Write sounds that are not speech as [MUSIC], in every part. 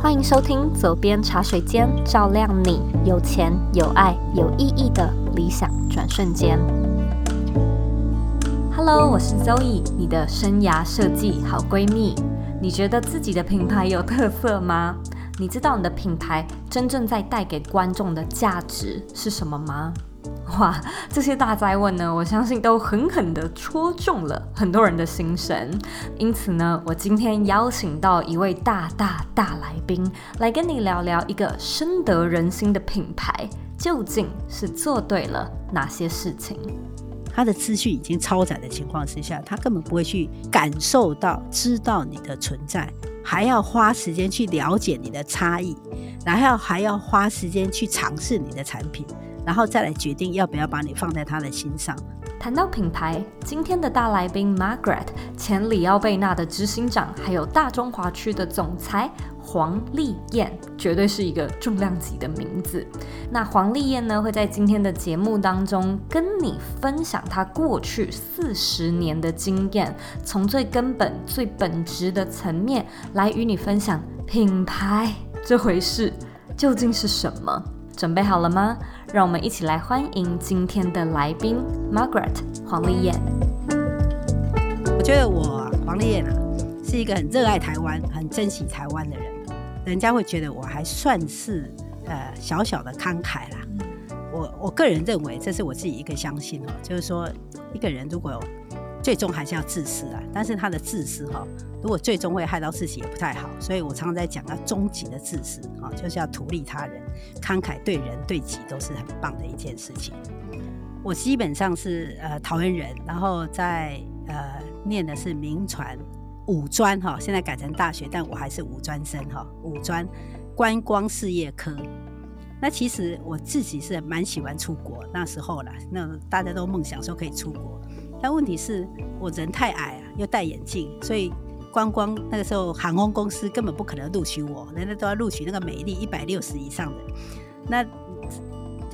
欢迎收听左边茶水间，照亮你有钱有爱有意义的理想转瞬间。Hello，我是 Zoe，你的生涯设计好闺蜜。你觉得自己的品牌有特色吗？你知道你的品牌真正在带给观众的价值是什么吗？哇，[LAUGHS] 这些大灾问呢，我相信都狠狠地戳中了很多人的心声。因此呢，我今天邀请到一位大大大来宾，来跟你聊聊一个深得人心的品牌，究竟是做对了哪些事情？他的资讯已经超载的情况之下，他根本不会去感受到、知道你的存在，还要花时间去了解你的差异，然后还要花时间去尝试你的产品。然后再来决定要不要把你放在他的心上。谈到品牌，今天的大来宾 Margaret，前里奥贝纳的执行长，还有大中华区的总裁黄丽燕，绝对是一个重量级的名字。那黄丽燕呢，会在今天的节目当中跟你分享她过去四十年的经验，从最根本、最本质的层面来与你分享品牌这回事究竟是什么。准备好了吗？让我们一起来欢迎今天的来宾 Margaret 黄丽燕。我觉得我黄丽燕啊，是一个很热爱台湾、很珍惜台湾的人。人家会觉得我还算是呃小小的慷慨啦。我我个人认为，这是我自己一个相信哦，就是说一个人如果有最终还是要自私啊，但是他的自私哈，如果最终会害到自己也不太好，所以我常常在讲要终极的自私啊，就是要图利他人，慷慨对人对己都是很棒的一件事情。我基本上是呃桃园人，然后在呃念的是名传五专哈，现在改成大学，但我还是五专生哈，五专观光事业科。那其实我自己是蛮喜欢出国，那时候啦，那大家都梦想说可以出国。但问题是我人太矮啊，又戴眼镜，所以观光那个时候航空公司根本不可能录取我，人家都要录取那个美丽一百六十以上的。那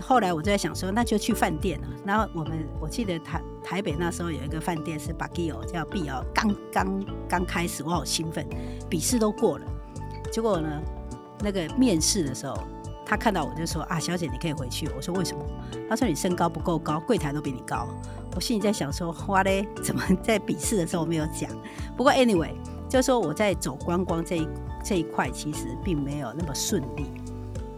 后来我就在想说，那就去饭店了。然后我们我记得台台北那时候有一个饭店是 b a g i o 叫碧瑶，刚刚刚开始，我好兴奋，笔试都过了。结果呢，那个面试的时候，他看到我就说啊，小姐你可以回去。我说为什么？他说你身高不够高，柜台都比你高。我心里在想说，哇嘞，怎么在笔试的时候没有讲？不过 anyway，就是说我在走观光这一这一块，其实并没有那么顺利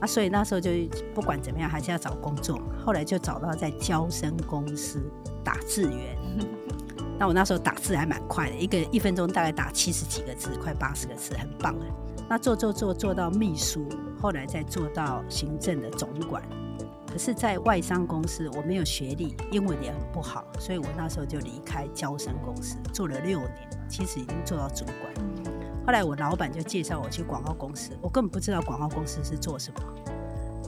啊，所以那时候就不管怎么样，还是要找工作。后来就找到在交生公司打字员。那我那时候打字还蛮快的，一个一分钟大概打七十几个字，快八十个字，很棒的。那做做做做到秘书，后来再做到行政的总管。可是，在外商公司，我没有学历，英文也很不好，所以我那时候就离开交生公司，做了六年，其实已经做到主管。后来我老板就介绍我去广告公司，我根本不知道广告公司是做什么，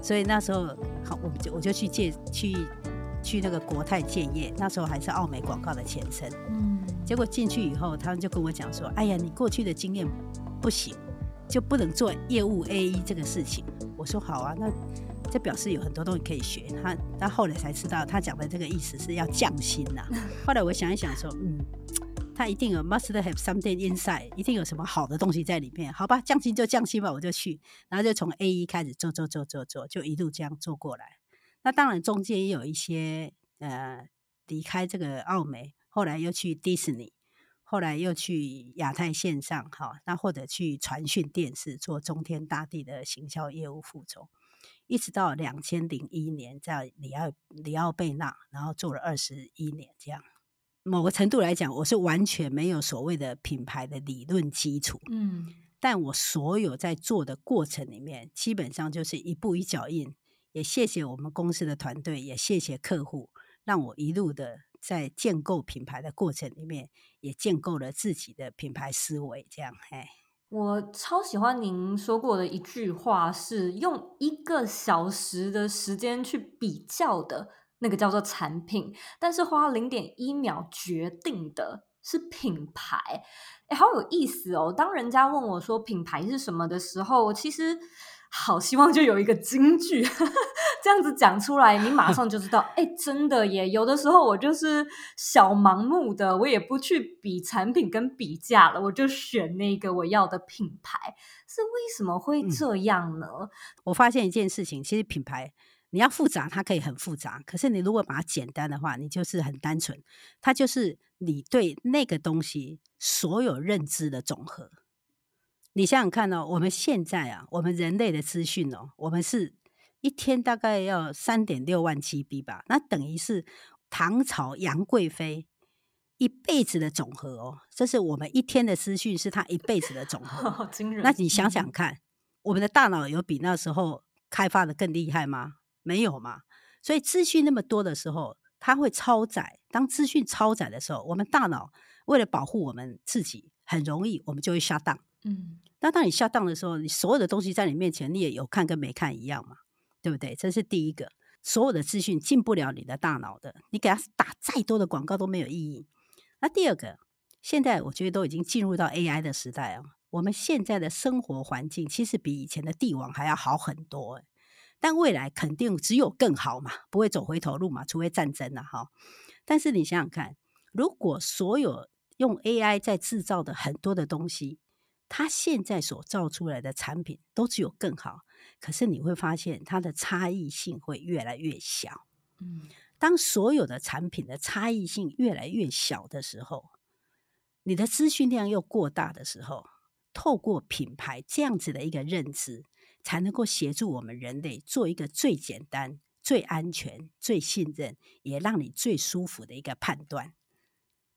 所以那时候好，我就我就去借去去那个国泰建业，那时候还是奥美广告的前身。嗯，结果进去以后，他们就跟我讲说：“哎呀，你过去的经验不行，就不能做业务 AE 这个事情。”我说：“好啊，那。”这表示有很多东西可以学。他，他后来才知道，他讲的这个意思是要降薪呐。[LAUGHS] 后来我想一想说，嗯，他一定有 must have something inside，一定有什么好的东西在里面。好吧，降薪就降薪吧，我就去。然后就从 A E 开始做做做做做，就一路这样做过来。那当然中间也有一些呃离开这个奥美，后来又去迪士尼，后来又去亚太线上，哈，那或者去传讯电视做中天大地的行销业务副总。一直到两千零一年，在里奥里奥贝纳，然后做了二十一年，这样。某个程度来讲，我是完全没有所谓的品牌的理论基础，嗯，但我所有在做的过程里面，基本上就是一步一脚印。也谢谢我们公司的团队，也谢谢客户，让我一路的在建构品牌的过程里面，也建构了自己的品牌思维，这样，哎。我超喜欢您说过的一句话，是用一个小时的时间去比较的那个叫做产品，但是花零点一秒决定的是品牌。哎，好有意思哦！当人家问我说品牌是什么的时候，我其实好希望就有一个金句，这样子讲出来，你马上就知道。哎，真的耶！有的时候我就是小盲目的，我也不去比产品跟比价了，我就选那个我要的品牌。是为什么会这样呢？嗯，我发现一件事情，其实品牌。你要复杂，它可以很复杂。可是你如果把它简单的话，你就是很单纯。它就是你对那个东西所有认知的总和。你想想看哦，我们现在啊，我们人类的资讯哦，我们是一天大概要三点六万 GB 吧？那等于是唐朝杨贵妃一辈子的总和哦。这是我们一天的资讯，是她一辈子的总和。[LAUGHS] 好惊人！那你想想看，嗯、我们的大脑有比那时候开发的更厉害吗？没有嘛？所以资讯那么多的时候，它会超载。当资讯超载的时候，我们大脑为了保护我们自己，很容易我们就会 shut down。嗯，那当你下当的时候，你所有的东西在你面前，你也有看跟没看一样嘛？对不对？这是第一个，所有的资讯进不了你的大脑的，你给它打再多的广告都没有意义。那第二个，现在我觉得都已经进入到 AI 的时代啊，我们现在的生活环境其实比以前的帝王还要好很多。但未来肯定只有更好嘛，不会走回头路嘛，除非战争了哈。但是你想想看，如果所有用 AI 在制造的很多的东西，它现在所造出来的产品都只有更好，可是你会发现它的差异性会越来越小。嗯，当所有的产品的差异性越来越小的时候，你的资讯量又过大的时候，透过品牌这样子的一个认知。才能够协助我们人类做一个最简单、最安全、最信任，也让你最舒服的一个判断。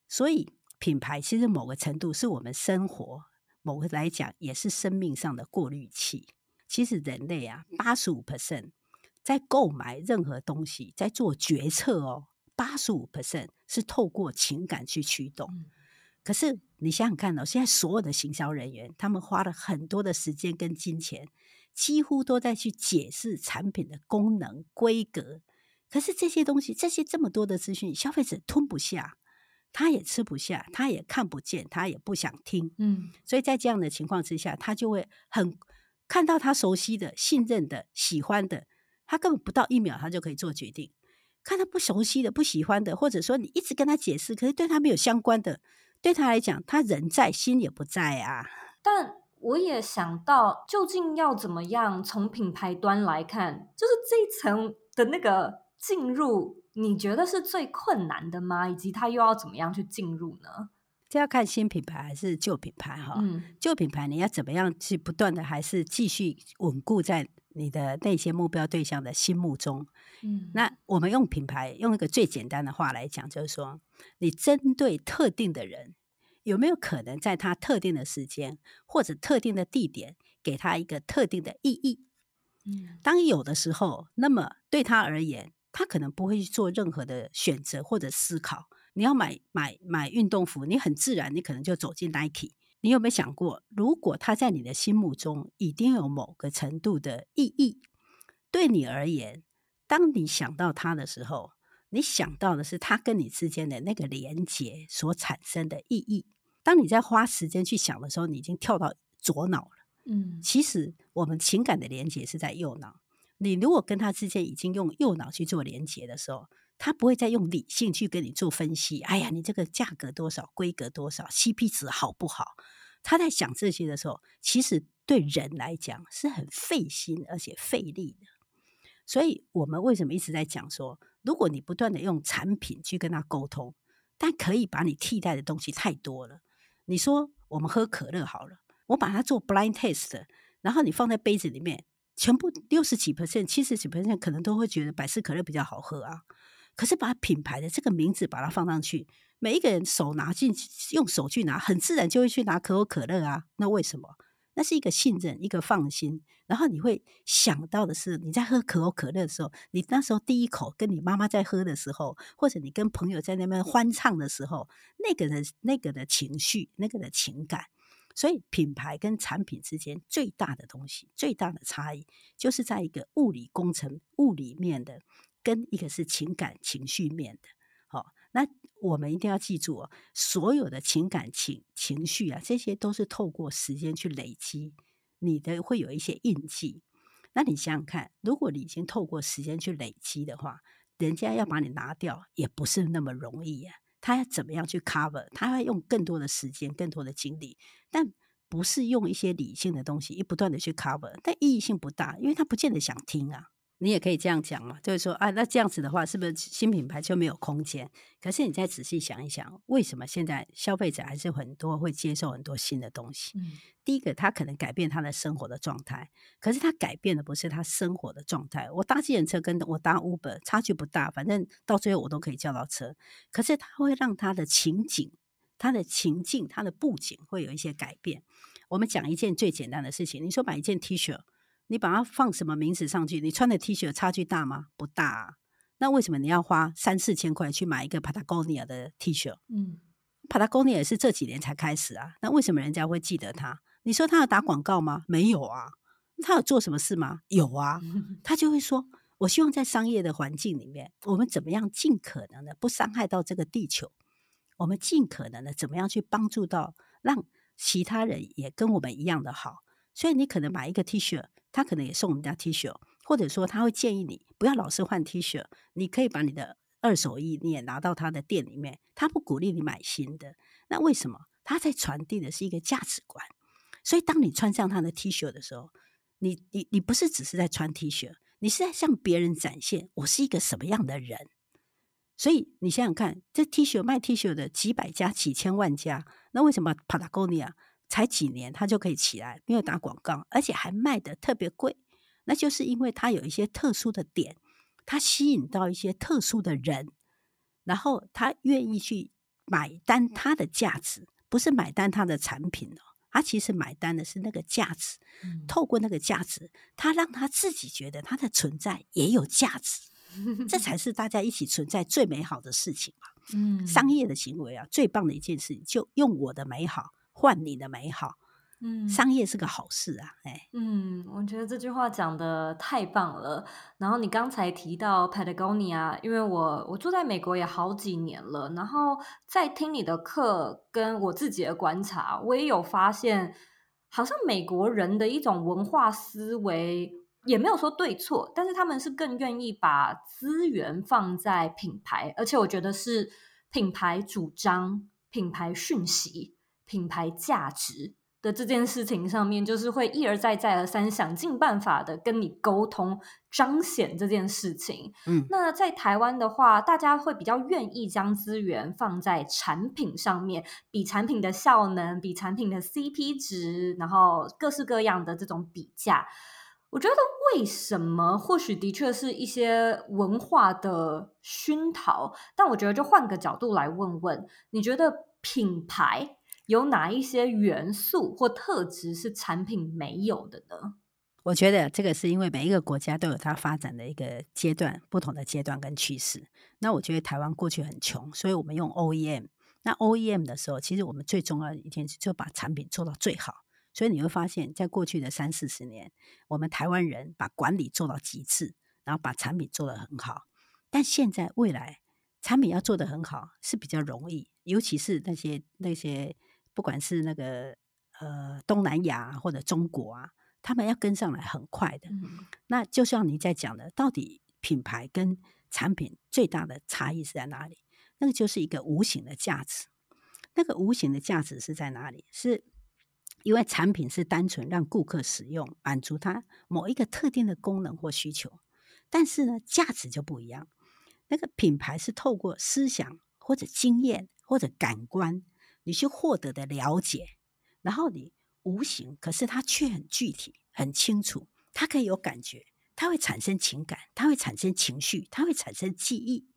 所以，品牌其实某个程度是我们生活，某个来讲也是生命上的过滤器。其实，人类啊，八十五 percent 在购买任何东西，在做决策哦，八十五 percent 是透过情感去驱动。可是，你想想看哦，现在所有的行销人员，他们花了很多的时间跟金钱。几乎都在去解释产品的功能、规格，可是这些东西，这些这么多的资讯，消费者吞不下，他也吃不下，他也看不见，他也不想听。嗯，所以在这样的情况之下，他就会很看到他熟悉的、信任的、喜欢的，他根本不到一秒，他就可以做决定。看他不熟悉的、不喜欢的，或者说你一直跟他解释，可是对他没有相关的，对他来讲，他人在心也不在啊。但我也想到，究竟要怎么样从品牌端来看，就是这一层的那个进入，你觉得是最困难的吗？以及它又要怎么样去进入呢？这要看新品牌还是旧品牌哈。嗯，旧品牌你要怎么样去不断的还是继续稳固在你的那些目标对象的心目中。嗯，那我们用品牌用一个最简单的话来讲，就是说你针对特定的人。有没有可能在他特定的时间或者特定的地点，给他一个特定的意义？嗯，当有的时候，那么对他而言，他可能不会去做任何的选择或者思考。你要买买买运动服，你很自然，你可能就走进 Nike。你有没有想过，如果他在你的心目中已经有某个程度的意义，对你而言，当你想到他的时候，你想到的是他跟你之间的那个连结所产生的意义。当你在花时间去想的时候，你已经跳到左脑了。嗯，其实我们情感的连接是在右脑。你如果跟他之间已经用右脑去做连接的时候，他不会再用理性去跟你做分析。哎呀，你这个价格多少，规格多少，CP 值好不好？他在想这些的时候，其实对人来讲是很费心而且费力的。所以我们为什么一直在讲说，如果你不断的用产品去跟他沟通，但可以把你替代的东西太多了。你说我们喝可乐好了，我把它做 blind test，然后你放在杯子里面，全部六十几 percent、七十几 percent 可能都会觉得百事可乐比较好喝啊。可是把品牌的这个名字把它放上去，每一个人手拿进去用手去拿，很自然就会去拿可口可乐啊。那为什么？那是一个信任，一个放心，然后你会想到的是，你在喝可口可乐的时候，你那时候第一口跟你妈妈在喝的时候，或者你跟朋友在那边欢唱的时候，那个的那个的情绪，那个的情感，所以品牌跟产品之间最大的东西，最大的差异，就是在一个物理工程、物理面的，跟一个是情感情绪面的。好，那我们一定要记住哦，所有的情感情情绪啊，这些都是透过时间去累积，你的会有一些印记。那你想想看，如果你已经透过时间去累积的话，人家要把你拿掉也不是那么容易呀。他要怎么样去 cover？他要用更多的时间、更多的精力，但不是用一些理性的东西，一不断的去 cover，但意义性不大，因为他不见得想听啊。你也可以这样讲嘛，就是说啊，那这样子的话，是不是新品牌就没有空间？可是你再仔细想一想，为什么现在消费者还是很多会接受很多新的东西？嗯，第一个，他可能改变他的生活的状态，可是他改变的不是他生活的状态。我搭计程车跟我搭 Uber 差距不大，反正到最后我都可以叫到车。可是他会让他的情景、他的情境、他的布景会有一些改变。我们讲一件最简单的事情，你说买一件 T 恤。你把它放什么名词上去？你穿的 T 恤差距大吗？不大啊。那为什么你要花三四千块去买一个 Patagonia 的 T 恤？嗯，Patagonia 也是这几年才开始啊。那为什么人家会记得他？你说他要打广告吗？没有啊。他有做什么事吗？有啊。[LAUGHS] 他就会说：“我希望在商业的环境里面，我们怎么样尽可能的不伤害到这个地球？我们尽可能的怎么样去帮助到让其他人也跟我们一样的好？所以你可能买一个 T 恤。”他可能也送人家 T 恤，或者说他会建议你不要老是换 T 恤，你可以把你的二手衣你也拿到他的店里面。他不鼓励你买新的，那为什么？他在传递的是一个价值观。所以当你穿上他的 T 恤的时候，你你你不是只是在穿 T 恤，你是在向别人展现我是一个什么样的人。所以你想想看，这 T 恤卖 T 恤的几百家、几千万家，那为什么 Patagonia？才几年，它就可以起来，没有打广告，而且还卖的特别贵。那就是因为它有一些特殊的点，它吸引到一些特殊的人，然后他愿意去买单它的价值，不是买单它的产品哦，他其实买单的是那个价值。透过那个价值，他让他自己觉得他的存在也有价值，[LAUGHS] 这才是大家一起存在最美好的事情嘛。嗯，商业的行为啊，最棒的一件事情，就用我的美好。换你的美好，嗯，商业是个好事啊，哎，嗯，我觉得这句话讲的太棒了。然后你刚才提到 Patagonia，因为我我住在美国也好几年了，然后在听你的课，跟我自己的观察，我也有发现，好像美国人的一种文化思维，也没有说对错，但是他们是更愿意把资源放在品牌，而且我觉得是品牌主张、品牌讯息。品牌价值的这件事情上面，就是会一而再、再而三想尽办法的跟你沟通，彰显这件事情。嗯，那在台湾的话，大家会比较愿意将资源放在产品上面，比产品的效能，比产品的 CP 值，然后各式各样的这种比价。我觉得为什么？或许的确是一些文化的熏陶，但我觉得就换个角度来问问，你觉得品牌？有哪一些元素或特质是产品没有的呢？我觉得这个是因为每一个国家都有它发展的一个阶段，不同的阶段跟趋势。那我觉得台湾过去很穷，所以我们用 OEM。那 OEM 的时候，其实我们最重要的一件事就把产品做到最好。所以你会发现在过去的三四十年，我们台湾人把管理做到极致，然后把产品做得很好。但现在未来产品要做得很好是比较容易，尤其是那些那些。不管是那个呃东南亚或者中国啊，他们要跟上来很快的。嗯、那就像你在讲的，到底品牌跟产品最大的差异是在哪里？那个就是一个无形的价值。那个无形的价值是在哪里？是因为产品是单纯让顾客使用，满足他某一个特定的功能或需求。但是呢，价值就不一样。那个品牌是透过思想或者经验或者感官。你去获得的了解，然后你无形，可是它却很具体、很清楚，它可以有感觉，它会产生情感，它会产生情绪，它会产生记忆。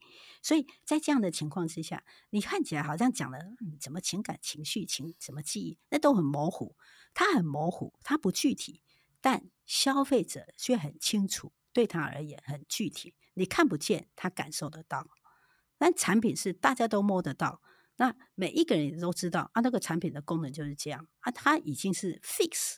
所以在这样的情况之下，你看起来好像讲了什么情感、情绪、情什么记忆，那都很模糊，它很模糊，它不具体，但消费者却很清楚，对他而言很具体，你看不见，他感受得到。但产品是大家都摸得到。那每一个人也都知道啊，那个产品的功能就是这样啊，它已经是 fix，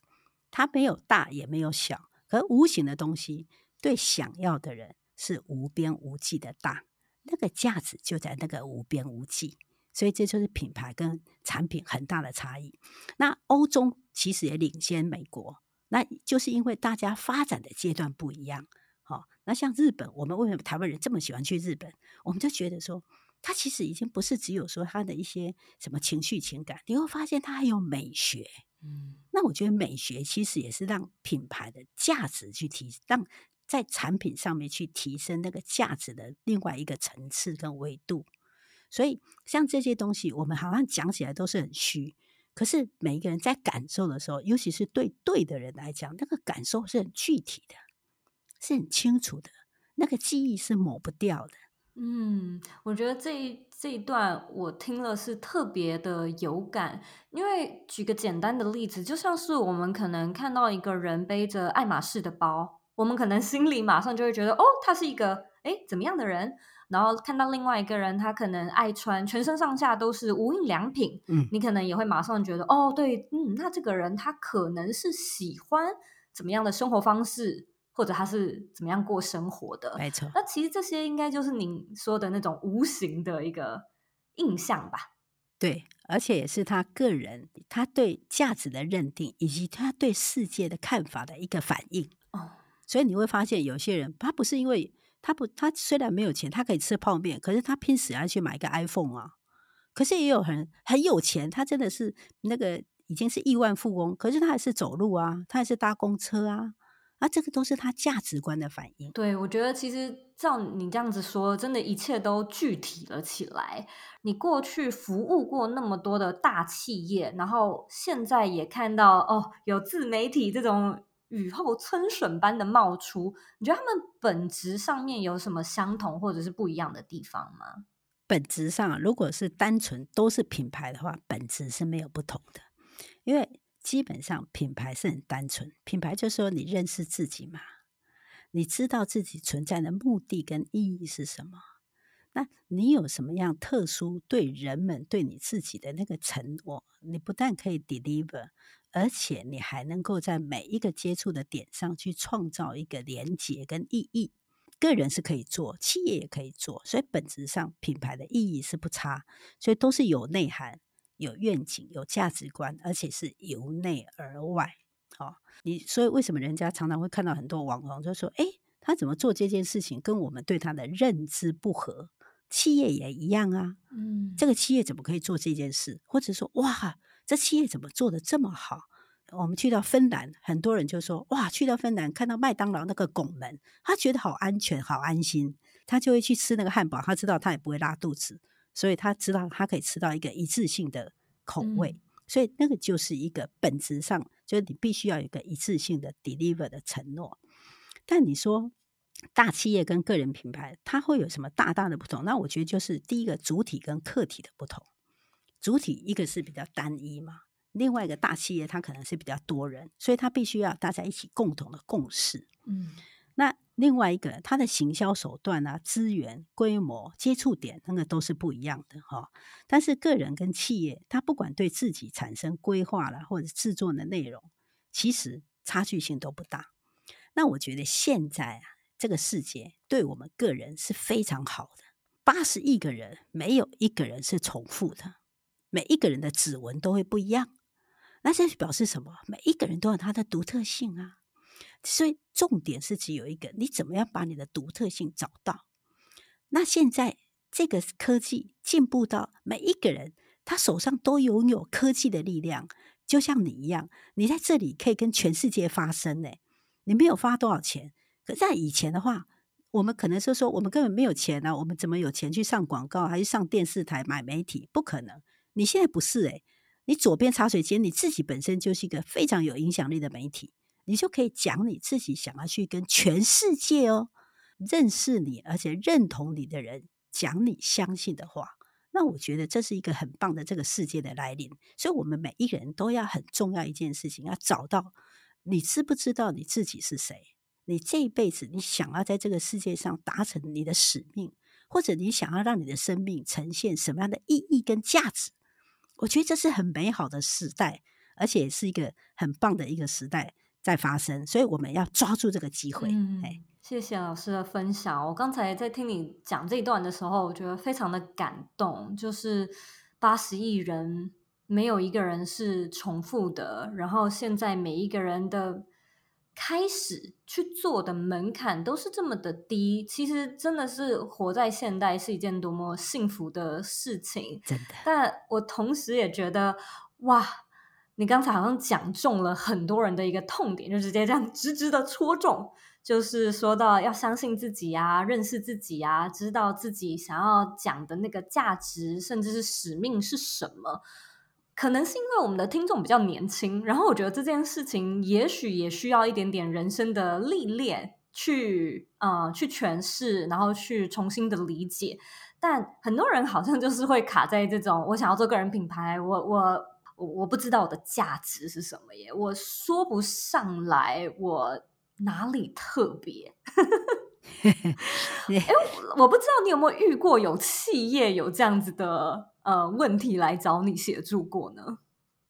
它没有大也没有小，可无形的东西对想要的人是无边无际的大，那个价值就在那个无边无际，所以这就是品牌跟产品很大的差异。那欧洲其实也领先美国，那就是因为大家发展的阶段不一样。好，那像日本，我们为什么台湾人这么喜欢去日本？我们就觉得说。它其实已经不是只有说它的一些什么情绪情感，你会发现它还有美学。嗯，那我觉得美学其实也是让品牌的价值去提，让在产品上面去提升那个价值的另外一个层次跟维度。所以像这些东西，我们好像讲起来都是很虚，可是每一个人在感受的时候，尤其是对对的人来讲，那个感受是很具体的，是很清楚的，那个记忆是抹不掉的。嗯，我觉得这一这一段我听了是特别的有感，因为举个简单的例子，就像是我们可能看到一个人背着爱马仕的包，我们可能心里马上就会觉得，哦，他是一个诶怎么样的人？然后看到另外一个人，他可能爱穿全身上下都是无印良品，嗯，你可能也会马上觉得，哦，对，嗯，那这个人他可能是喜欢怎么样的生活方式？或者他是怎么样过生活的？没错。那其实这些应该就是您说的那种无形的一个印象吧？对，而且也是他个人他对价值的认定，以及他对世界的看法的一个反应。哦。所以你会发现，有些人他不是因为他不，他虽然没有钱，他可以吃泡面，可是他拼死要去买一个 iPhone 啊。可是也有人很有钱，他真的是那个已经是亿万富翁，可是他还是走路啊，他还是搭公车啊。啊，这个都是他价值观的反应。对，我觉得其实照你这样子说，真的一切都具体了起来。你过去服务过那么多的大企业，然后现在也看到哦，有自媒体这种雨后春笋般的冒出。你觉得他们本质上面有什么相同或者是不一样的地方吗？本质上，如果是单纯都是品牌的话，本质是没有不同的，因为。基本上品牌是很单纯，品牌就是说你认识自己嘛，你知道自己存在的目的跟意义是什么？那你有什么样特殊对人们对你自己的那个承诺？你不但可以 deliver，而且你还能够在每一个接触的点上去创造一个连结跟意义。个人是可以做，企业也可以做，所以本质上品牌的意义是不差，所以都是有内涵。有愿景、有价值观，而且是由内而外。好、哦，你所以为什么人家常常会看到很多网红就说：“哎，他怎么做这件事情跟我们对他的认知不合？”企业也一样啊。嗯，这个企业怎么可以做这件事？或者说，哇，这企业怎么做得这么好？我们去到芬兰，很多人就说：“哇，去到芬兰看到麦当劳那个拱门，他觉得好安全、好安心，他就会去吃那个汉堡，他知道他也不会拉肚子。”所以他知道他可以吃到一个一致性的口味，嗯、所以那个就是一个本质上，就是你必须要有一个一致性的 deliver 的承诺。但你说大企业跟个人品牌，它会有什么大大的不同？那我觉得就是第一个主体跟客体的不同。主体一个是比较单一嘛，另外一个大企业它可能是比较多人，所以它必须要大家一起共同的共识。嗯，那。另外一个，他的行销手段啊、资源、规模、接触点，那个都是不一样的哈。但是个人跟企业，他不管对自己产生规划了，或者制作的内容，其实差距性都不大。那我觉得现在啊，这个世界对我们个人是非常好的。八十亿个人，没有一个人是重复的，每一个人的指纹都会不一样。那这是表示什么？每一个人都有他的独特性啊。所以重点是只有一个，你怎么样把你的独特性找到？那现在这个科技进步到每一个人他手上都拥有科技的力量，就像你一样，你在这里可以跟全世界发声呢。你没有花多少钱，可在以前的话，我们可能是说我们根本没有钱啊，我们怎么有钱去上广告，还是上电视台买媒体？不可能。你现在不是诶，你左边茶水间你自己本身就是一个非常有影响力的媒体。你就可以讲你自己想要去跟全世界哦，认识你而且认同你的人讲你相信的话，那我觉得这是一个很棒的这个世界的来临。所以，我们每一个人都要很重要一件事情，要找到你知不知道你自己是谁？你这一辈子你想要在这个世界上达成你的使命，或者你想要让你的生命呈现什么样的意义跟价值？我觉得这是很美好的时代，而且是一个很棒的一个时代在发生，所以我们要抓住这个机会。嗯，谢谢老师的分享。我刚才在听你讲这一段的时候，我觉得非常的感动，就是八十亿人没有一个人是重复的，然后现在每一个人的。开始去做的门槛都是这么的低，其实真的是活在现代是一件多么幸福的事情。真的，但我同时也觉得，哇，你刚才好像讲中了很多人的一个痛点，就直接这样直直的戳中，就是说到要相信自己啊，认识自己啊，知道自己想要讲的那个价值，甚至是使命是什么。可能是因为我们的听众比较年轻，然后我觉得这件事情也许也需要一点点人生的历练去呃去诠释，然后去重新的理解。但很多人好像就是会卡在这种，我想要做个人品牌，我我我不知道我的价值是什么耶，我说不上来我哪里特别。[LAUGHS] 哎，我不知道你有没有遇过有企业有这样子的。呃，问题来找你协助过呢？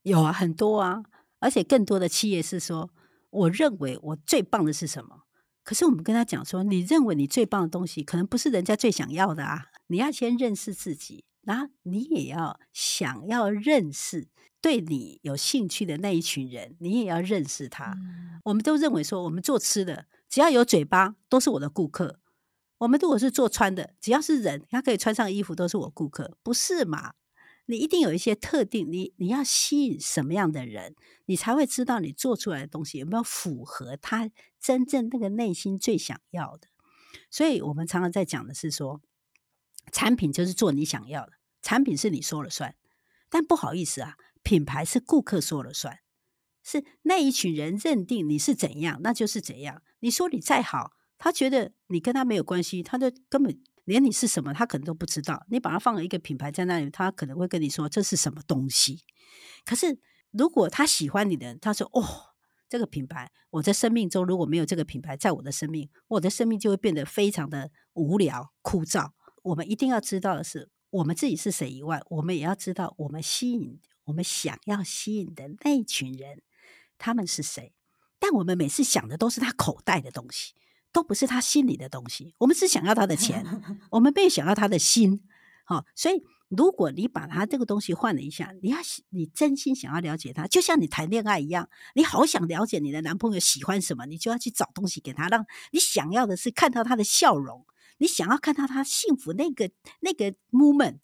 有啊，很多啊，而且更多的企业是说，我认为我最棒的是什么？可是我们跟他讲说，你认为你最棒的东西，可能不是人家最想要的啊。你要先认识自己，然后你也要想要认识对你有兴趣的那一群人，你也要认识他。嗯。我们都认为说，我们做吃的，只要有嘴巴，都是我的顾客。我们如果是做穿的，只要是人，他可以穿上衣服，都是我顾客，不是嘛？你一定有一些特定，你你要吸引什么样的人，你才会知道你做出来的东西有没有符合他真正那个内心最想要的。所以我们常常在讲的是说，产品就是做你想要的，产品是你说了算。但不好意思啊，品牌是顾客说了算，是那一群人认定你是怎样，那就是怎样。你说你再好。他觉得你跟他没有关系，他就根本连你是什么，他可能都不知道。你把他放了一个品牌在那里，他可能会跟你说这是什么东西。可是如果他喜欢你的人，他说：“哦，这个品牌，我在生命中如果没有这个品牌在我的生命，我的生命就会变得非常的无聊枯燥。”我们一定要知道的是，我们自己是谁以外，我们也要知道我们吸引我们想要吸引的那群人，他们是谁。但我们每次想的都是他口袋的东西。都不是他心里的东西，我们只想要他的钱，我们没有想要他的心。好，所以如果你把他这个东西换了一下，你要你真心想要了解他，就像你谈恋爱一样，你好想了解你的男朋友喜欢什么，你就要去找东西给他，让你想要的是看到他的笑容，你想要看到他幸福那个那个 moment。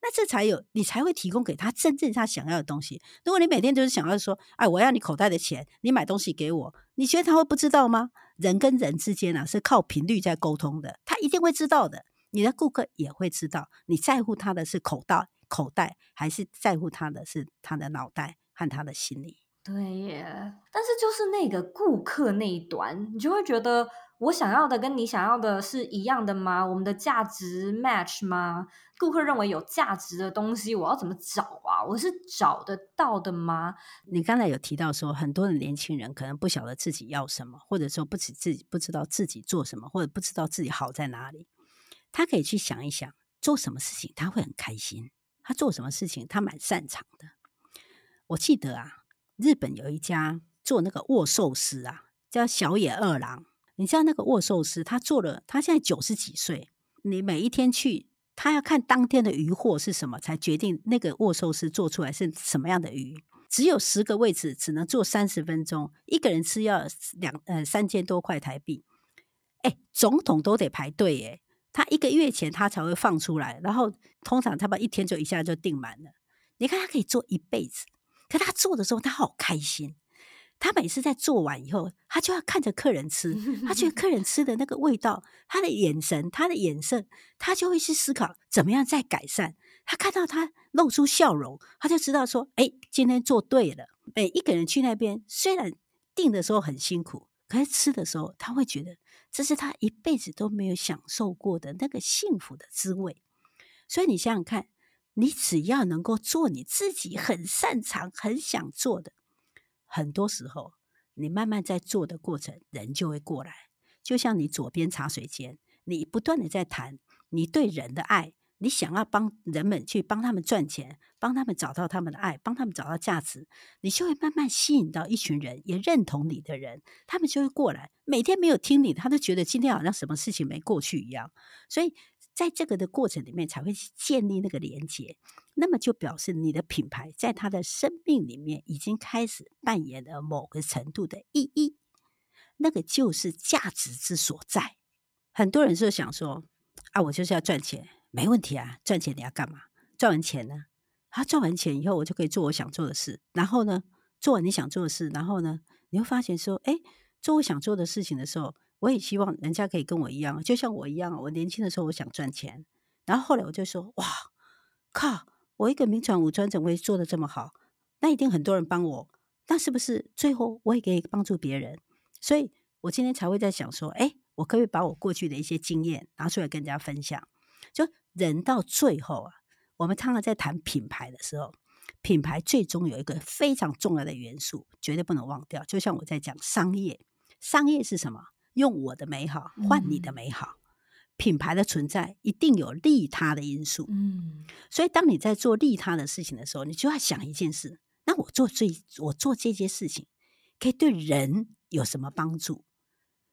那这才有，你才会提供给他真正他想要的东西。如果你每天都是想要说，哎，我要你口袋的钱，你买东西给我，你觉得他会不知道吗？人跟人之间啊，是靠频率在沟通的，他一定会知道的。你的顾客也会知道，你在乎他的是口袋，口袋，还是在乎他的是他的脑袋和他的心理。对耶，但是就是那个顾客那一端，你就会觉得。我想要的跟你想要的是一样的吗？我们的价值 match 吗？顾客认为有价值的东西，我要怎么找啊？我是找得到的吗？你刚才有提到说，很多的年轻人可能不晓得自己要什么，或者说不知自己不知道自己做什么，或者不知道自己好在哪里。他可以去想一想，做什么事情他会很开心，他做什么事情他蛮擅长的。我记得啊，日本有一家做那个握寿司啊，叫小野二郎。你知道那个握寿司，他做了，他现在九十几岁。你每一天去，他要看当天的鱼货是什么，才决定那个握寿司做出来是什么样的鱼。只有十个位置，只能做三十分钟，一个人吃要两呃三千多块台币。哎，总统都得排队耶，他一个月前他才会放出来，然后通常他把一天就一下就订满了。你看他可以做一辈子，可他做的时候他好开心。他每次在做完以后，他就要看着客人吃，他觉得 [LAUGHS] 客人吃的那个味道，他的眼神，他的眼色，他就会去思考怎么样再改善。他看到他露出笑容，他就知道说：“哎，今天做对了。”每一个人去那边，虽然订的时候很辛苦，可是吃的时候，他会觉得这是他一辈子都没有享受过的那个幸福的滋味。所以你想想看，你只要能够做你自己很擅长、很想做的。很多时候，你慢慢在做的过程，人就会过来。就像你左边茶水间，你不断的在谈，你对人的爱，你想要帮人们去帮他们赚钱，帮他们找到他们的爱，帮他们找到价值，你就会慢慢吸引到一群人也认同你的人，他们就会过来。每天没有听你，他都觉得今天好像什么事情没过去一样。所以在这个的过程里面，才会建立那个连接。那么就表示你的品牌在他的生命里面已经开始扮演了某个程度的意义，那个就是价值之所在。很多人是想说啊，我就是要赚钱，没问题啊，赚钱你要干嘛？赚完钱呢？他、啊、赚完钱以后，我就可以做我想做的事。然后呢，做完你想做的事，然后呢，你会发现说，哎，做我想做的事情的时候，我也希望人家可以跟我一样，就像我一样。我年轻的时候，我想赚钱，然后后来我就说，哇，靠！我一个名传武专怎么会做得这么好？那一定很多人帮我，那是不是最后我也可以帮助别人？所以我今天才会在想说，哎，我可不可以把我过去的一些经验拿出来跟人家分享？就人到最后啊，我们常常在谈品牌的时候，品牌最终有一个非常重要的元素，绝对不能忘掉。就像我在讲商业，商业是什么？用我的美好换你的美好。嗯品牌的存在一定有利他的因素，嗯，所以当你在做利他的事情的时候，你就要想一件事：那我做这我做这件事情，可以对人有什么帮助？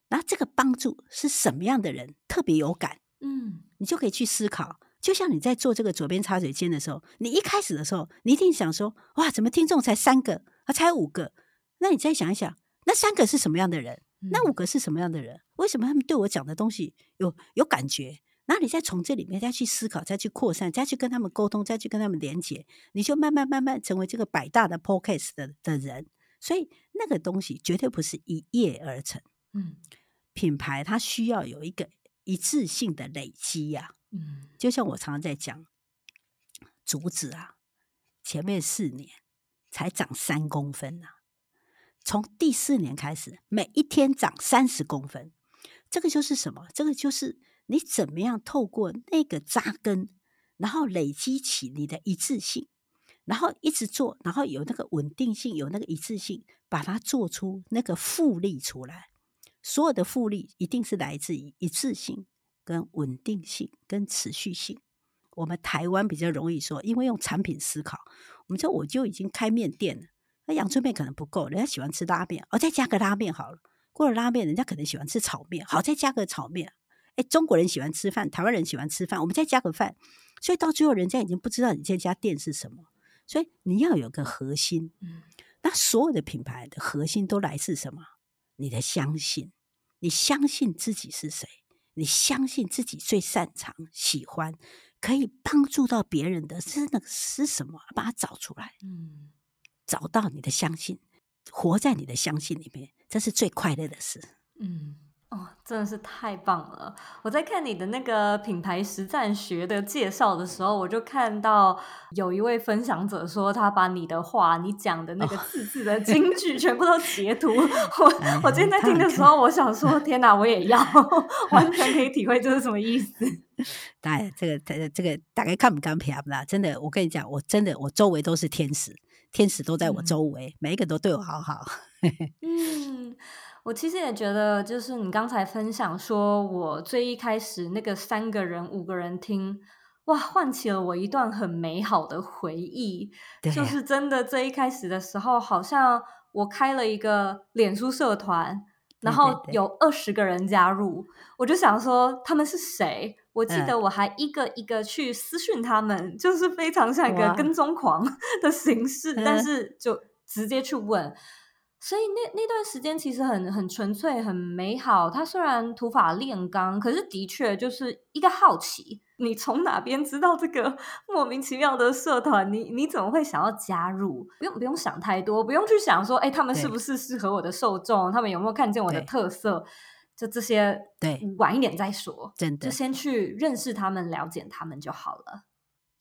那这个帮助是什么样的人特别有感？嗯，你就可以去思考。就像你在做这个左边茶水间的时候，你一开始的时候，你一定想说：哇，怎么听众才三个啊，才五个？那你再想一想，那三个是什么样的人？那五个是什么样的人？为什么他们对我讲的东西有有感觉？那你再从这里面再去思考，再去扩散，再去跟他们沟通，再去跟他们连接，你就慢慢慢慢成为这个百大的 Podcast 的的人。所以那个东西绝对不是一夜而成。嗯，品牌它需要有一个一致性的累积呀。嗯，就像我常常在讲，竹子啊，前面四年才长三公分呐。从第四年开始，每一天长三十公分，这个就是什么？这个就是你怎么样透过那个扎根，然后累积起你的一致性，然后一直做，然后有那个稳定性，有那个一致性，把它做出那个复利出来。所有的复利一定是来自于一致性、跟稳定性、跟持续性。我们台湾比较容易说，因为用产品思考，我们说我就已经开面店了。那阳春面可能不够，人家喜欢吃拉面，哦，再加个拉面好了。过了拉面，人家可能喜欢吃炒面，好，再加个炒面。哎，中国人喜欢吃饭，台湾人喜欢吃饭，我们再加个饭。所以到最后，人家已经不知道你这家店是什么。所以你要有个核心。嗯，那所有的品牌的核心都来自什么？你的相信，你相信自己是谁？你相信自己最擅长、喜欢、可以帮助到别人的是那个是什么？把它找出来。嗯。找到你的相信，活在你的相信里面，这是最快乐的事。嗯，哦，真的是太棒了！我在看你的那个品牌实战学的介绍的时候，我就看到有一位分享者说，他把你的话、你讲的那个字字的金句全部都截图。哦、我我今天在听的时候，我想说，天哪，我也要，完全可以体会这是什么意思。[LAUGHS] 当然这个这个这个大概看不看片啦？真的，我跟你讲，我真的我周围都是天使。天使都在我周围，嗯、每一个都对我好好。[LAUGHS] 嗯，我其实也觉得，就是你刚才分享说，我最一开始那个三个人、五个人听，哇，唤起了我一段很美好的回忆。对就是真的，最一开始的时候，好像我开了一个脸书社团，然后有二十个人加入，对对对，我就想说他们是谁？我记得我还一个一个去私讯他们，嗯、就是非常像一个跟踪狂 [LAUGHS] 的形式，但是就直接去问。嗯、所以那那段时间其实很很纯粹，很美好。他虽然土法炼钢，可是的确就是一个好奇。你从哪边知道这个 [LAUGHS] 莫名其妙的社团？你你怎么会想要加入？不用不用想太多，不用去想说，哎，他们是不是适合我的受众？他们有没有看见我的特色？就这些，对，晚一点再说。真的，就先去认识他们，了解他们就好了。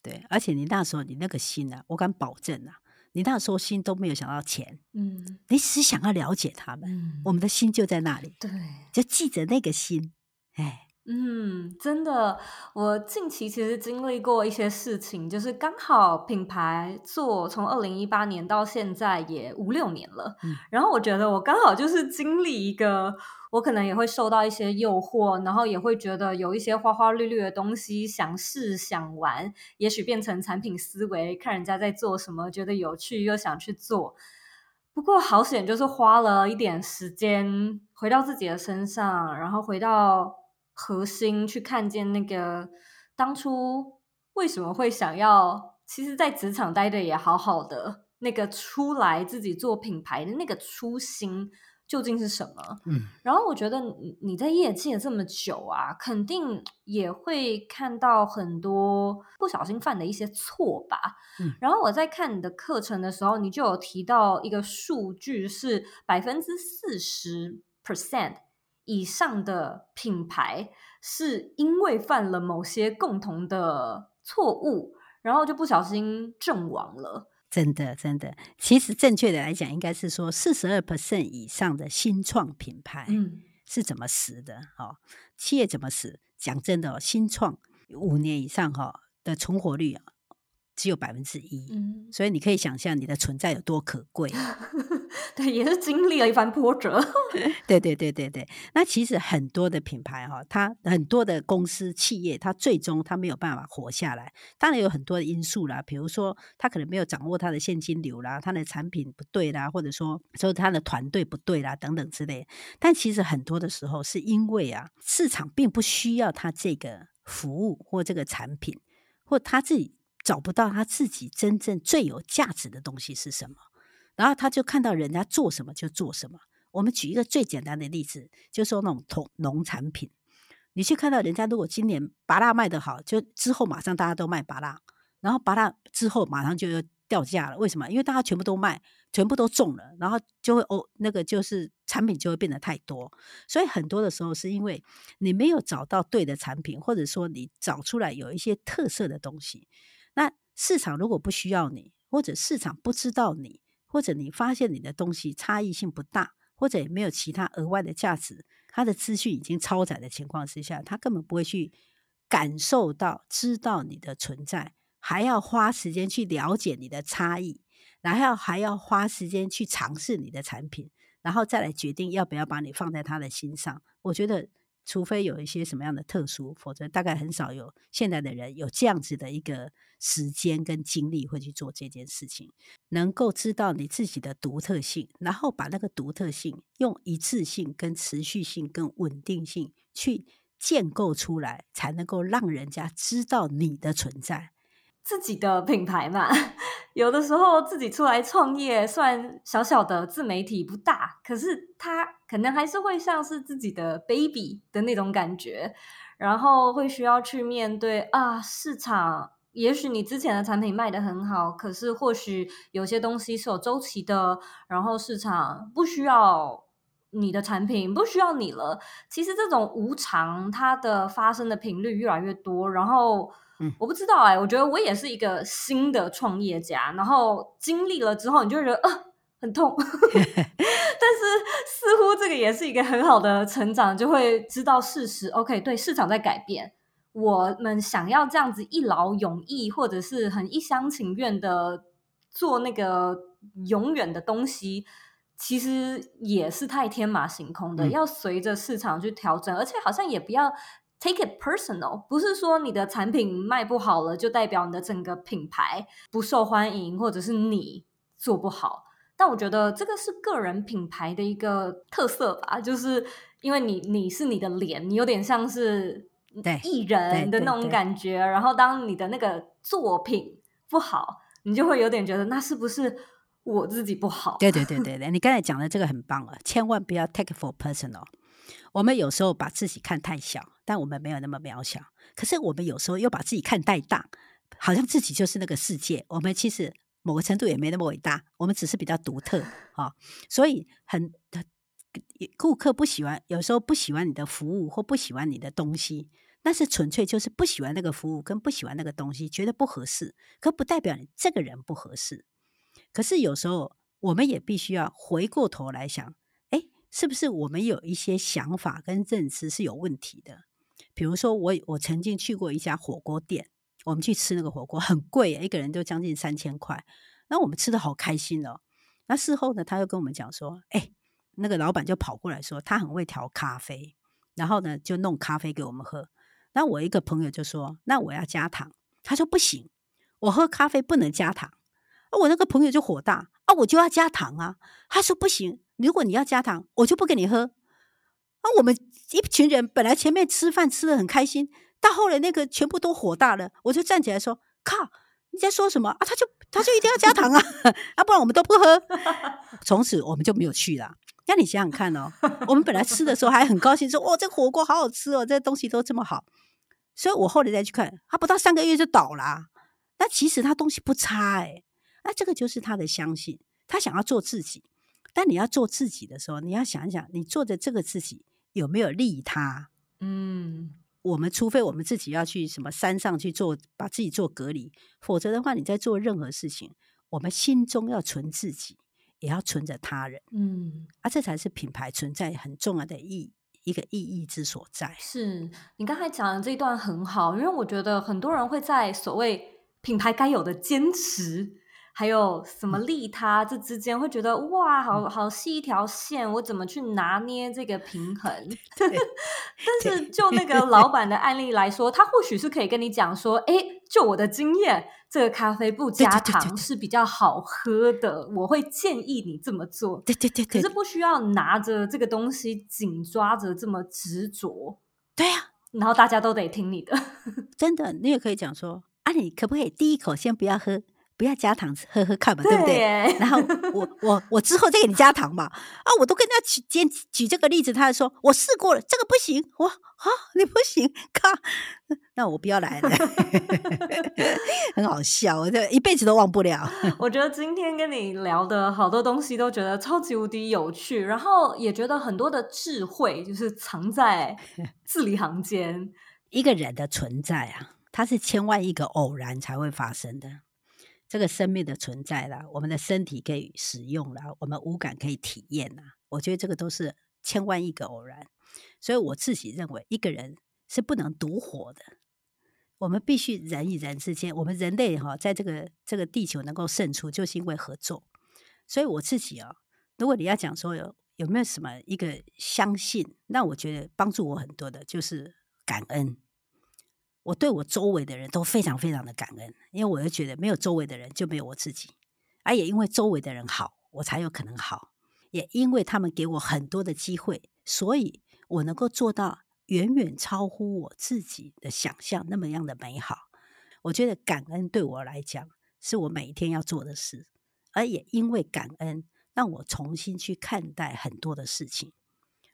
对，而且你那时候你那个心啊，我敢保证啊，你那时候心都没有想到钱，嗯，你只想要了解他们，嗯，我们的心就在那里。对，就记着那个心，哎，嗯，真的，我近期其实经历过一些事情，就是刚好品牌做从二零一八年到现在也五六年了，嗯，然后我觉得我刚好就是经历一个，我可能也会受到一些诱惑，然后也会觉得有一些花花绿绿的东西想试想玩，也许变成产品思维，看人家在做什么，觉得有趣又想去做。不过好险，就是花了一点时间回到自己的身上，然后回到。核心去看见那个当初为什么会想要，其实，在职场待的也好好的那个出来自己做品牌的那个初心究竟是什么？嗯，然后我觉得你你在业界这么久啊，肯定也会看到很多不小心犯的一些错吧。嗯，然后我在看你的课程的时候，你就有提到一个数据是百分之四十 percent。以上的品牌是因为犯了某些共同的错误，然后就不小心阵亡了。真的，真的，其实正确的来讲，应该是说四十二 percent 以上的新创品牌，嗯，是怎么死的？哦，企业怎么死？讲真的哦，新创五年以上哈的存活率啊，只有百分之一，嗯，所以你可以想象你的存在有多可贵。[LAUGHS] 对，也是经历了一番波折。[LAUGHS] 对对对对对，那其实很多的品牌哈，它很多的公司企业，它最终它没有办法活下来。当然有很多的因素啦，比如说它可能没有掌握它的现金流啦，它的产品不对啦，或者说说它的团队不对啦等等之类。但其实很多的时候是因为啊，市场并不需要它这个服务或这个产品，或他自己找不到他自己真正最有价值的东西是什么。然后他就看到人家做什么就做什么。我们举一个最简单的例子，就说那种农农产品，你去看到人家如果今年芭乐卖得好，就之后马上大家都卖芭乐，然后芭乐之后马上就要掉价了。为什么？因为大家全部都卖，全部都种了，然后就会哦，那个就是产品就会变得太多。所以很多的时候是因为你没有找到对的产品，或者说你找出来有一些特色的东西。那市场如果不需要你，或者市场不知道你。或者你发现你的东西差异性不大，或者也没有其他额外的价值，他的资讯已经超载的情况之下，他根本不会去感受到、知道你的存在，还要花时间去了解你的差异，然后还要花时间去尝试你的产品，然后再来决定要不要把你放在他的心上。我觉得。除非有一些什么样的特殊，否则大概很少有现在的人有这样子的一个时间跟精力会去做这件事情。能够知道你自己的独特性，然后把那个独特性用一致性、跟持续性、跟稳定性去建构出来，才能够让人家知道你的存在。自己的品牌嘛，[LAUGHS] 有的时候自己出来创业，虽然小小的自媒体不大，可是它可能还是会像是自己的 baby 的那种感觉，然后会需要去面对啊，市场，也许你之前的产品卖得很好，可是或许有些东西是有周期的，然后市场不需要你的产品，不需要你了。其实这种无常，它的发生的频率越来越多，然后。嗯，我不知道哎、欸，我觉得我也是一个新的创业家，然后经历了之后，你就会觉得啊很痛，[LAUGHS] 但是似乎这个也是一个很好的成长，就会知道事实。OK，对，市场在改变，我们想要这样子一劳永逸，或者是很一厢情愿的做那个永远的东西，其实也是太天马行空的，嗯、要随着市场去调整，而且好像也不要。Take it personal，不是说你的产品卖不好了，就代表你的整个品牌不受欢迎，或者是你做不好。但我觉得这个是个人品牌的一个特色吧，就是因为你你是你的脸，你有点像是艺人的那种感觉。然后当你的那个作品不好，你就会有点觉得那是不是我自己不好？对对对 [LAUGHS] 对对，你刚才讲的这个很棒啊，千万不要 take for personal。我们有时候把自己看太小，但我们没有那么渺小。可是我们有时候又把自己看太大，好像自己就是那个世界。我们其实某个程度也没那么伟大，我们只是比较独特啊、[LAUGHS] 哦。所以很顾客不喜欢，有时候不喜欢你的服务或不喜欢你的东西，那是纯粹就是不喜欢那个服务跟不喜欢那个东西，觉得不合适。可不代表你这个人不合适。可是有时候我们也必须要回过头来想。是不是我们有一些想法跟认知是有问题的？比如说我我曾经去过一家火锅店，我们去吃那个火锅很贵，一个人就将近三千块，那我们吃的好开心哦。那事后呢，他又跟我们讲说，哎，那个老板就跑过来说，他很会调咖啡，然后呢就弄咖啡给我们喝。那我一个朋友就说，那我要加糖，他说不行，我喝咖啡不能加糖。我那个朋友就火大啊，我就要加糖啊，他说不行，如果你要加糖，我就不给你喝。那我们一群人本来前面吃饭吃得很开心，到后来那个全部都火大了，我就站起来说：“靠，你在说什么啊？他就他就一定要加糖啊，[LAUGHS] 啊，不然我们都不喝。[LAUGHS] ”从此我们就没有去了。那你想想看哦，我们本来吃的时候还很高兴，说：“哦，这火锅好好吃哦，这东西都这么好。”所以我后来再去看，他不到三个月就倒了。那其实他东西不差哎，那这个就是他的相信，他想要做自己。但你要做自己的时候，你要想一想，你做的这个自己。有没有利他？嗯，我们除非我们自己要去什么山上去做，把自己做隔离，否则的话，你在做任何事情，我们心中要存自己，也要存着他人。嗯，啊，这才是品牌存在很重要的意义一个意义之所在。是你刚才讲的这一段很好，因为我觉得很多人会在所谓品牌该有的坚持。还有什么利他？这之间会觉得哇，好好细一条线，我怎么去拿捏这个平衡？[LAUGHS] [LAUGHS] 但是就那个 [LAUGHS] 老板的案例来说，他或许是可以跟你讲说，哎，就我的经验，这个咖啡不加糖是比较好喝的，我会建议你这么做。对对对，可是不需要拿着这个东西紧抓着这么执着。对呀，然后大家都得听你的。真的，你也可以讲说，啊，你可不可以第一口先不要喝？不要加糖，喝喝看嘛，对不对？然后我我我之后再给你加糖嘛。啊，我都跟他举举举这个例子，他说我试过了，这个不行。我啊，你不行，靠，[LAUGHS] 那我不要来了，[LAUGHS] 很好笑，我这一辈子都忘不了。[LAUGHS] 我觉得今天跟你聊的好多东西都觉得超级无敌有趣，然后也觉得很多的智慧就是藏在字里行间。一个人的存在啊，它是千万亿个偶然才会发生的。这个生命的存在啦，我们的身体可以使用啦，我们五感可以体验啦。我觉得这个都是千万亿个偶然，所以我自己认为，一个人是不能独活的。我们必须人与人之间，我们人类哈，在这个这个地球能够胜出，就是因为合作。所以我自己啊，如果你要讲说有有没有什么一个相信，那我觉得帮助我很多的就是感恩。我对我周围的人都非常非常的感恩，因为我就觉得没有周围的人就没有我自己，而也因为周围的人好，我才有可能好，也因为他们给我很多的机会，所以我能够做到远远超乎我自己的想象那么样的美好。我觉得感恩对我来讲是我每一天要做的事，而也因为感恩让我重新去看待很多的事情。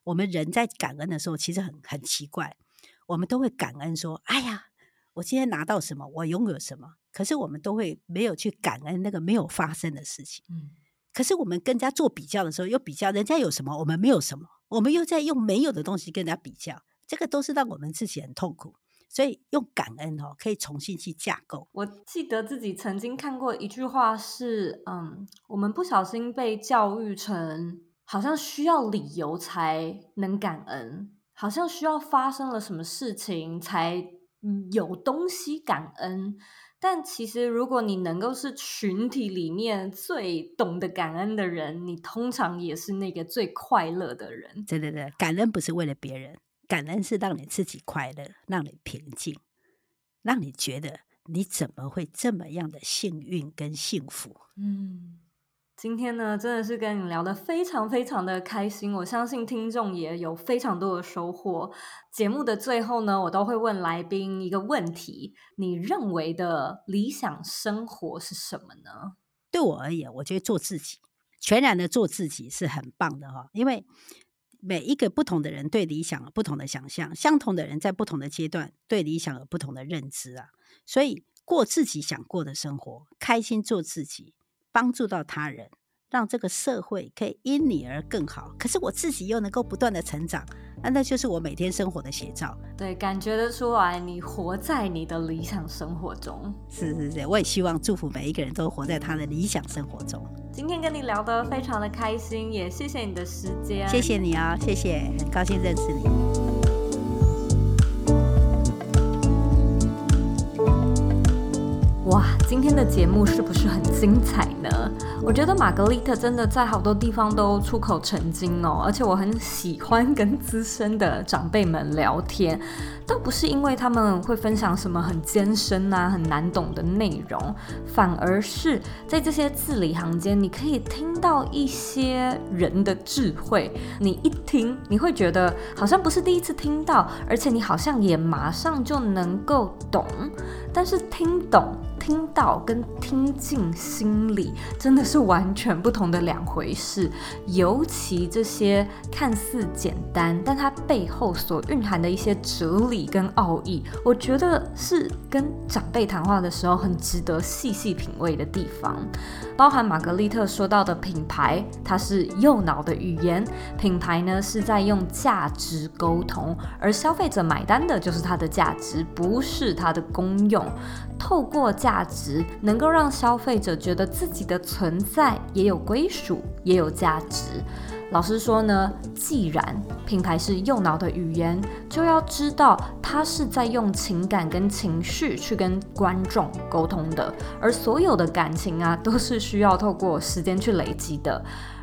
我们人在感恩的时候，其实很很奇怪。我们都会感恩说：“哎呀，我今天拿到什么，我拥有什么。”可是我们都会没有去感恩那个没有发生的事情。嗯。可是我们跟人家做比较的时候，又比较人家有什么，我们没有什么，我们又在用没有的东西跟人家比较，这个都是让我们自己很痛苦。所以用感恩哦，可以重新去架构。我记得自己曾经看过一句话是：“嗯，我们不小心被教育成，好像需要理由才能感恩。”好像需要发生了什么事情才有东西感恩，但其实如果你能够是群体里面最懂得感恩的人，你通常也是那个最快乐的人。对对对，感恩不是为了别人，感恩是让你自己快乐，让你平静，让你觉得你怎么会这么样的幸运跟幸福。嗯。今天呢，真的是跟你聊得非常非常的开心，我相信听众也有非常多的收获。节目的最后呢，我都会问来宾一个问题：你认为的理想生活是什么呢？对我而言，我觉得做自己，全然的做自己是很棒的哈。因为每一个不同的人对理想有不同的想象，相同的人在不同的阶段对理想有不同的认知啊。所以过自己想过的生活，开心做自己。帮助到他人，让这个社会可以因你而更好。可是我自己又能够不断的成长，那那就是我每天生活的写照。对，感觉得出来，你活在你的理想生活中。是是是，我也希望祝福每一个人都活在他的理想生活中。今天跟你聊得非常的开心，也谢谢你的时间。谢谢你啊，谢谢，很高兴认识你。哇，今天的节目是不是很精彩呢？我觉得玛格丽特真的在好多地方都出口成金哦，而且我很喜欢跟资深的长辈们聊天，倒不是因为他们会分享什么很艰深啊、很难懂的内容，反而是在这些字里行间，你可以听到一些人的智慧。你一听，你会觉得好像不是第一次听到，而且你好像也马上就能够懂。但是听懂。听到跟听进心里真的是完全不同的两回事，尤其这些看似简单，但它背后所蕴含的一些哲理跟奥义，我觉得是跟长辈谈话的时候很值得细细品味的地方。包含玛格丽特说到的品牌，它是右脑的语言，品牌呢是在用价值沟通，而消费者买单的就是它的价值，不是它的功用。透过价值，能够让消费者觉得自己的存在也有归属，也有价值。老实说呢，既然品牌是右脑的语言，就要知道它是在用情感跟情绪去跟观众沟通的，而所有的感情啊，都是需要透过时间去累积的。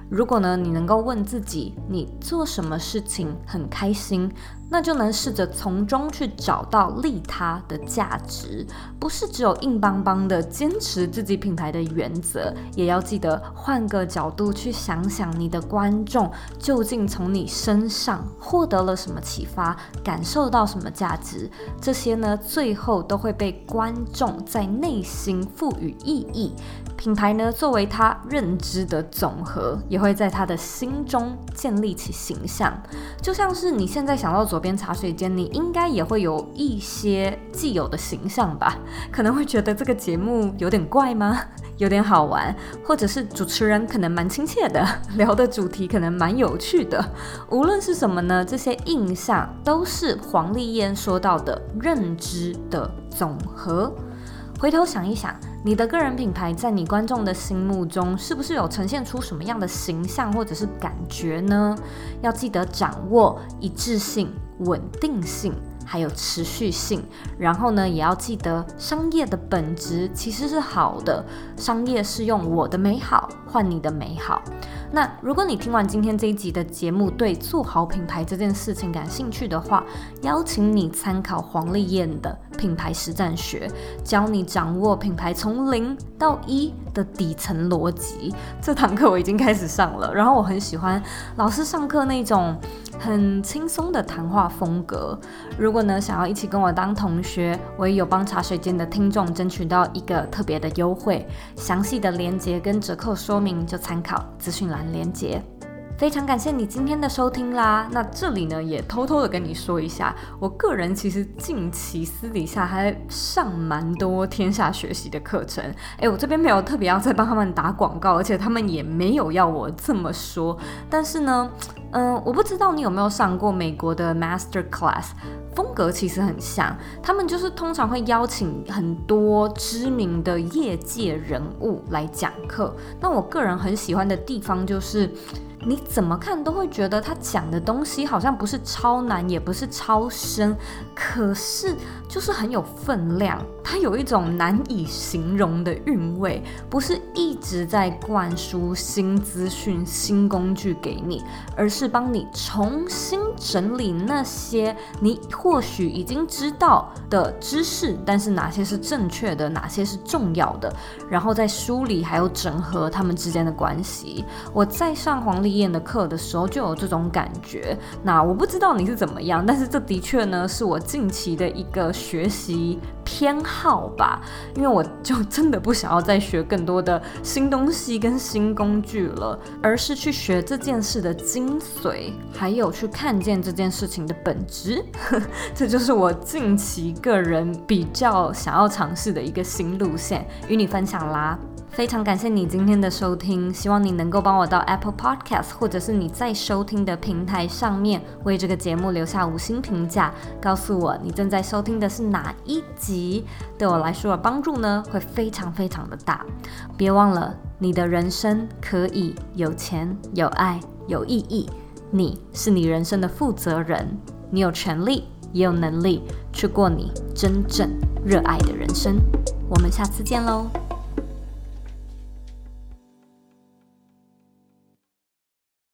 如果呢，你能够问自己，你做什么事情很开心，那就能试着从中去找到利他的价值，不是只有硬邦邦的坚持自己品牌的原则，也要记得换个角度去想想，你的观众究竟从你身上获得了什么启发，感受到什么价值，这些呢，最后都会被观众在内心赋予意义。品牌呢，作为他认知的总和，也会在他的心中建立起形象。就像是你现在想到左边茶水间，你应该也会有一些既有的形象吧？[LAUGHS] 可能会觉得这个节目有点怪吗？[LAUGHS] 有点好玩，或者是主持人可能蛮亲切的，[LAUGHS] 聊的主题可能蛮有趣的。无论是什么呢，这些印象都是黄丽燕说到的认知的总和。回头想一想，你的个人品牌在你观众的心目中，是不是有呈现出什么样的形象或者是感觉呢？要记得掌握一致性、稳定性。还有持续性，然后呢，也要记得商业的本质其实是好的，商业是用我的美好换你的美好。那如果你听完今天这一集的节目，对做好品牌这件事情感兴趣的话，邀请你参考黄丽燕的品牌实战学，教你掌握品牌从零到一的底层逻辑。这堂课我已经开始上了，然后我很喜欢老师上课那种很轻松的谈话风格。如果呢，想要一起跟我当同学，我也有帮茶水间的听众争取到一个特别的优惠，详细的链接跟折扣说明就参考资讯栏链接。非常感谢你今天的收听啦！那这里呢，也偷偷的跟你说一下，我个人其实近期私底下还上蛮多天下学习的课程。诶，我这边没有特别要再帮他们打广告，而且他们也没有要我这么说。但是呢，嗯、我不知道你有没有上过美国的 Master Class，风格其实很像。他们就是通常会邀请很多知名的业界人物来讲课。那我个人很喜欢的地方就是。你怎么看都会觉得他讲的东西好像不是超难，也不是超深，可是就是很有分量。它有一种难以形容的韵味，不是一直在灌输新资讯、新工具给你，而是帮你重新整理那些你或许已经知道的知识，但是哪些是正确的，哪些是重要的，然后再梳理还有整合他们之间的关系。我在上黄丽燕的课的时候就有这种感觉。那我不知道你是怎么样，但是这的确呢是我近期的一个学习偏好吧，因为我就真的不想要再学更多的新东西跟新工具了，而是去学这件事的精髓，还有去看见这件事情的本质。[LAUGHS] 这就是我近期个人比较想要尝试的一个新路线，与你分享啦。非常感谢你今天的收听，希望你能够帮我到 Apple Podcast 或者是你在收听的平台上面为这个节目留下五星评价，告诉我你正在收听的是哪一集，对我来说的帮助呢会非常非常的大。别忘了，你的人生可以有钱、有爱、有意义，你是你人生的负责人，你有权利也有能力去过你真正热爱的人生。我们下次见喽。